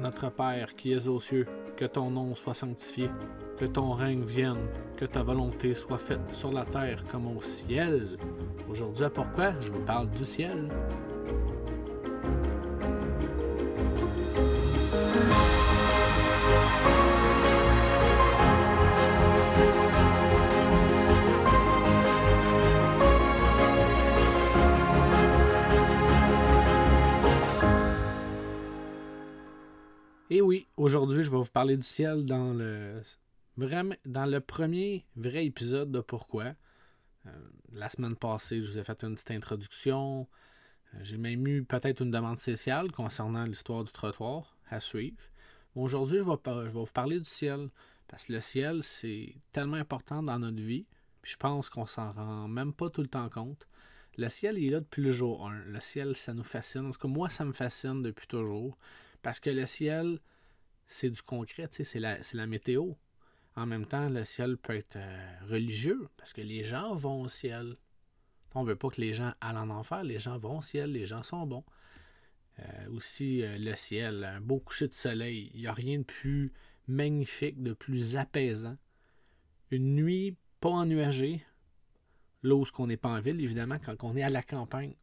notre Père qui es aux cieux, que ton nom soit sanctifié, que ton règne vienne, que ta volonté soit faite sur la terre comme au ciel. Aujourd'hui, pourquoi? Je vous parle du ciel. Oui, aujourd'hui, je vais vous parler du ciel dans le, dans le premier vrai épisode de Pourquoi. Euh, la semaine passée, je vous ai fait une petite introduction. Euh, j'ai même eu peut-être une demande spéciale concernant l'histoire du trottoir à suivre. Aujourd'hui, je vais, je vais vous parler du ciel. Parce que le ciel, c'est tellement important dans notre vie. Puis je pense qu'on s'en rend même pas tout le temps compte. Le ciel, il est là depuis le jour 1. Le ciel, ça nous fascine. En tout cas, moi, ça me fascine depuis toujours. Parce que le ciel, c'est du concret, c'est la, la météo. En même temps, le ciel peut être euh, religieux, parce que les gens vont au ciel. On ne veut pas que les gens aillent en enfer, les gens vont au ciel, les gens sont bons. Euh, aussi, euh, le ciel, un beau coucher de soleil, il n'y a rien de plus magnifique, de plus apaisant. Une nuit pas ennuagée, là où on n'est pas en ville, évidemment, quand on est à la campagne,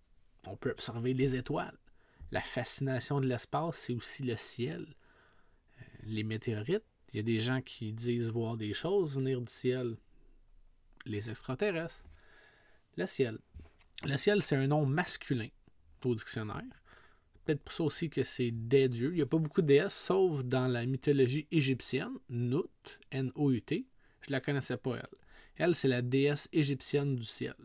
on peut observer les étoiles la fascination de l'espace, c'est aussi le ciel. Les météorites, il y a des gens qui disent voir des choses venir du ciel. Les extraterrestres. Le ciel. Le ciel, c'est un nom masculin au dictionnaire. Peut-être pour ça aussi que c'est des dieux. Il n'y a pas beaucoup de déesses, sauf dans la mythologie égyptienne, Nut, N-O-U-T. Je la connaissais pas, elle. Elle, c'est la déesse égyptienne du ciel.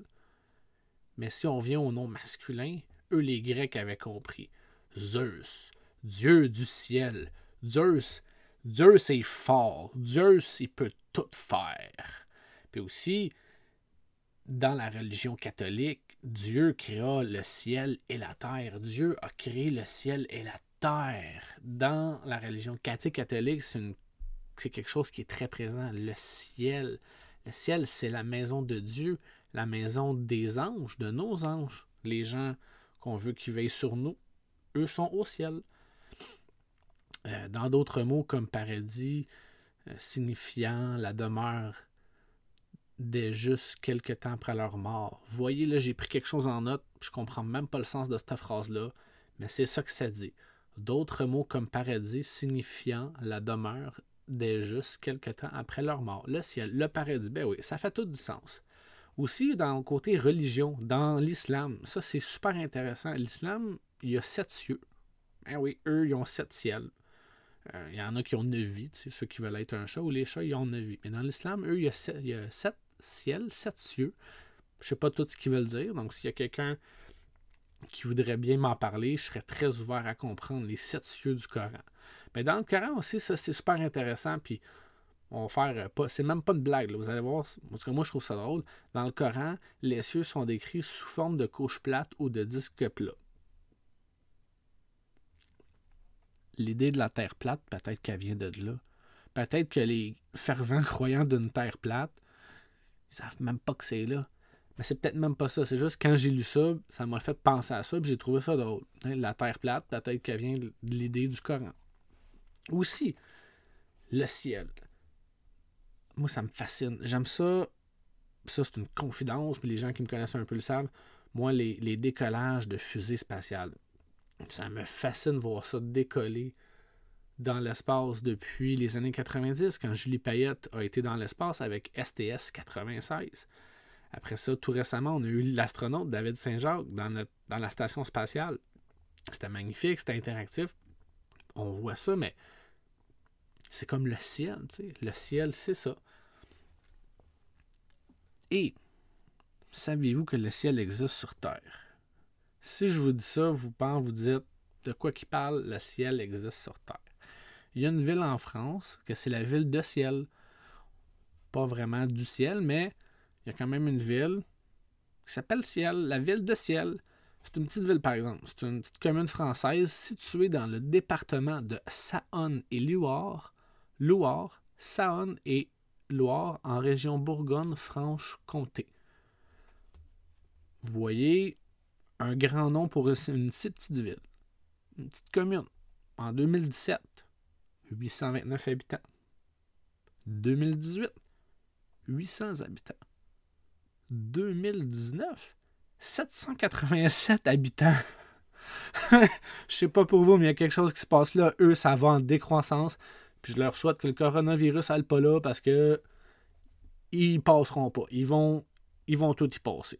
Mais si on vient au nom masculin, eux, les Grecs avaient compris. Zeus, Dieu du ciel. Zeus, Zeus est fort. Zeus, il peut tout faire. Puis aussi, dans la religion catholique, Dieu créa le ciel et la terre. Dieu a créé le ciel et la terre. Dans la religion catholique, c'est quelque chose qui est très présent. Le ciel. Le ciel, c'est la maison de Dieu, la maison des anges, de nos anges. Les gens qu'on veut qu'ils veillent sur nous, eux sont au ciel. Euh, dans d'autres mots comme paradis, euh, signifiant la demeure des justes quelque temps après leur mort. voyez, là, j'ai pris quelque chose en note, je comprends même pas le sens de cette phrase-là, mais c'est ça que ça dit. D'autres mots comme paradis signifiant la demeure des justes quelque temps après leur mort. Le ciel, le paradis, ben oui, ça fait tout du sens. Aussi, dans le côté religion, dans l'islam, ça c'est super intéressant. L'islam, il y a sept cieux. Ben oui, eux, ils ont sept ciels. Euh, il y en a qui ont neuf vies, ceux qui veulent être un chat, ou les chats, ils ont neuf vies. Mais dans l'islam, eux, il y, a sept, sept ciels, sept cieux. Je ne sais pas tout ce qu'ils veulent dire. Donc, s'il y a quelqu'un qui voudrait bien m'en parler, je serais très ouvert à comprendre les sept cieux du Coran. Mais dans le Coran aussi, ça, c'est super intéressant. Puis, on va faire euh, pas. C'est même pas une blague. Vous allez voir. En tout cas, moi, je trouve ça drôle. Dans le Coran, les cieux sont décrits sous forme de couche plate ou de disque plat. L'idée de la terre plate, peut-être qu'elle vient de là. Peut-être que les fervents croyants d'une terre plate, ils savent même pas que c'est là. Mais c'est peut-être même pas ça. C'est juste quand j'ai lu ça, ça m'a fait penser à ça, et j'ai trouvé ça drôle. Hein, la terre plate, peut-être qu'elle vient de l'idée du Coran. Aussi, le ciel moi, ça me fascine. J'aime ça. Ça, c'est une confidence, puis les gens qui me connaissent un peu le savent. Moi, les, décollages de fusées spatiales, ça me fascine voir ça décoller dans l'espace depuis les années 90, quand Julie Payette a été dans l'espace avec STS 96. Après ça, tout récemment, on a eu l'astronaute David Saint-Jacques dans, dans la station spatiale. C'était magnifique, c'était interactif. On voit ça, mais c'est comme le ciel, tu sais. Le ciel, c'est ça. Et saviez-vous que le ciel existe sur Terre? Si je vous dis ça, vous pensez, vous dites de quoi qu'il parle, le ciel existe sur Terre. Il y a une ville en France que c'est la ville de ciel. Pas vraiment du ciel, mais il y a quand même une ville qui s'appelle Ciel, la ville de Ciel. C'est une petite ville, par exemple. C'est une petite commune française située dans le département de Saône et Loire, Loire, Saône et Loire en région Bourgogne-Franche-Comté. Vous voyez un grand nom pour une, petite ville, une petite commune. En 2017, 829 habitants. 2018, 800 habitants. 2019, 787 habitants. je sais pas pour vous, mais il y a quelque chose qui se passe là. Eux, ça va en décroissance. Puis je leur souhaite que le coronavirus n'aille pas là parce que ils passeront pas. Ils vont, ils vont tout y passer.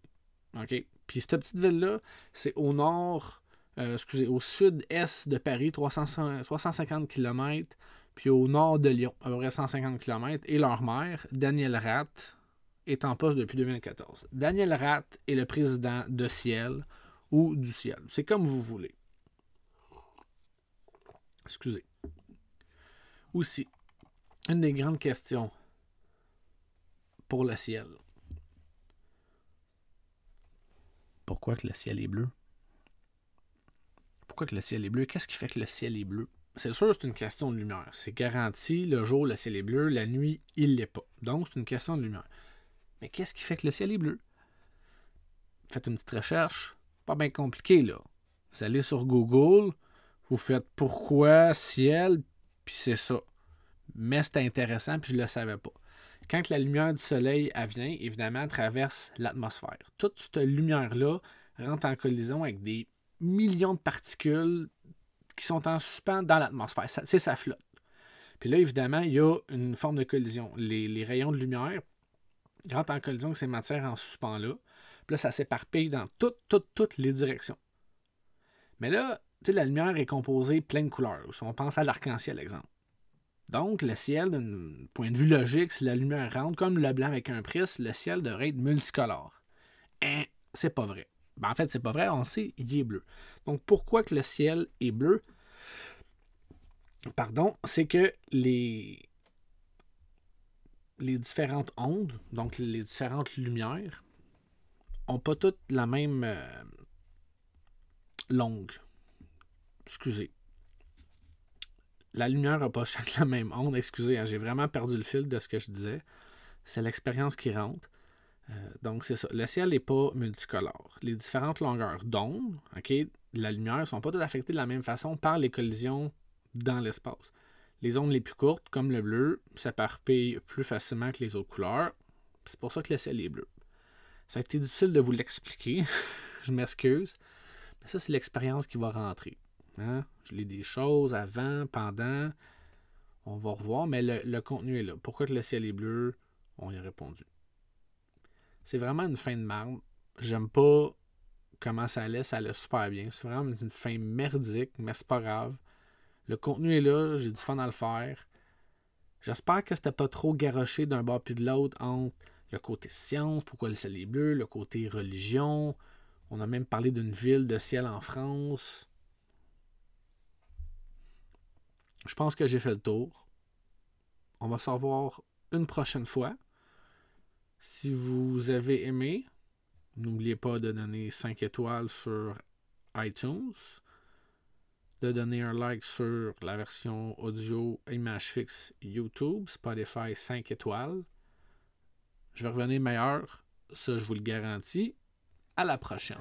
OK? Puis cette petite ville-là, c'est au nord, euh, excusez, au sud-est de Paris, 350 km, puis au nord de Lyon, à peu près 150 km. Et leur maire, Daniel Ratt, est en poste depuis 2014. Daniel Ratt est le président de Ciel ou du Ciel. C'est comme vous voulez. Excusez. Aussi, une des grandes questions pour le ciel. Pourquoi que le ciel est bleu? Pourquoi que le ciel est bleu? Qu'est-ce qui fait que le ciel est bleu? C'est sûr, c'est une question de lumière. C'est garanti, le jour, le ciel est bleu, la nuit, il l'est pas. Donc, c'est une question de lumière. Mais qu'est-ce qui fait que le ciel est bleu? Faites une petite recherche. Pas bien compliqué, là. Vous allez sur Google, vous faites pourquoi ciel, puis c'est ça. Mais c'est intéressant, puis je ne le savais pas. Quand la lumière du soleil vient, évidemment, elle traverse l'atmosphère. Toute cette lumière-là rentre en collision avec des millions de particules qui sont en suspens dans l'atmosphère. C'est ça flotte. Puis là, évidemment, il y a une forme de collision. Les, rayons de lumière rentrent en collision avec ces matières en suspens-là. Puis là, ça s'éparpille dans toutes, toutes, toutes les directions. Mais là, la lumière est composée plein de couleurs. on pense à l'arc-en-ciel, exemple. Donc, le ciel, d'un point de vue logique, si la lumière rentre comme le blanc avec un prisme, le ciel devrait être multicolore. Hein, c'est pas vrai. Ben, en fait, c'est pas vrai, on sait, il est bleu. Donc, pourquoi que le ciel est bleu? Pardon, c'est que les, différentes ondes, donc les différentes lumières, ont pas toutes la même euh, longue. Excusez la lumière n'a pas chaque la même onde. Excusez, hein, j'ai vraiment perdu le fil de ce que je disais. C'est l'expérience qui rentre. Euh, donc, c'est ça. Le ciel n'est pas multicolore. Les différentes longueurs d'onde, OK, la lumière ne sont pas toutes affectées de la même façon par les collisions dans l'espace. Les ondes les plus courtes, comme le bleu, s'éparpillent plus facilement que les autres couleurs. C'est pour ça que le ciel est bleu. Ça a été difficile de vous l'expliquer. je m'excuse. Mais ça, c'est l'expérience qui va rentrer. Hein? Je lis des choses avant, pendant. On va revoir, mais le, contenu est là. Pourquoi le ciel est bleu? On y a répondu. C'est vraiment une fin de marde. J'aime pas comment ça allait, ça allait super bien. C'est vraiment une fin merdique, mais c'est pas grave. Le contenu est là, j'ai du fun à le faire. J'espère que c'était pas trop garoché d'un bord puis de l'autre entre le côté science, pourquoi le ciel est bleu, le côté religion. On a même parlé d'une ville de ciel en France. Je pense que j'ai fait le tour. On va se revoir une prochaine fois. Si vous avez aimé, n'oubliez pas de donner 5 étoiles sur iTunes, de donner un like sur la version audio image fixe YouTube, Spotify 5 étoiles. Je vais revenir meilleur, ça je vous le garantis. À la prochaine.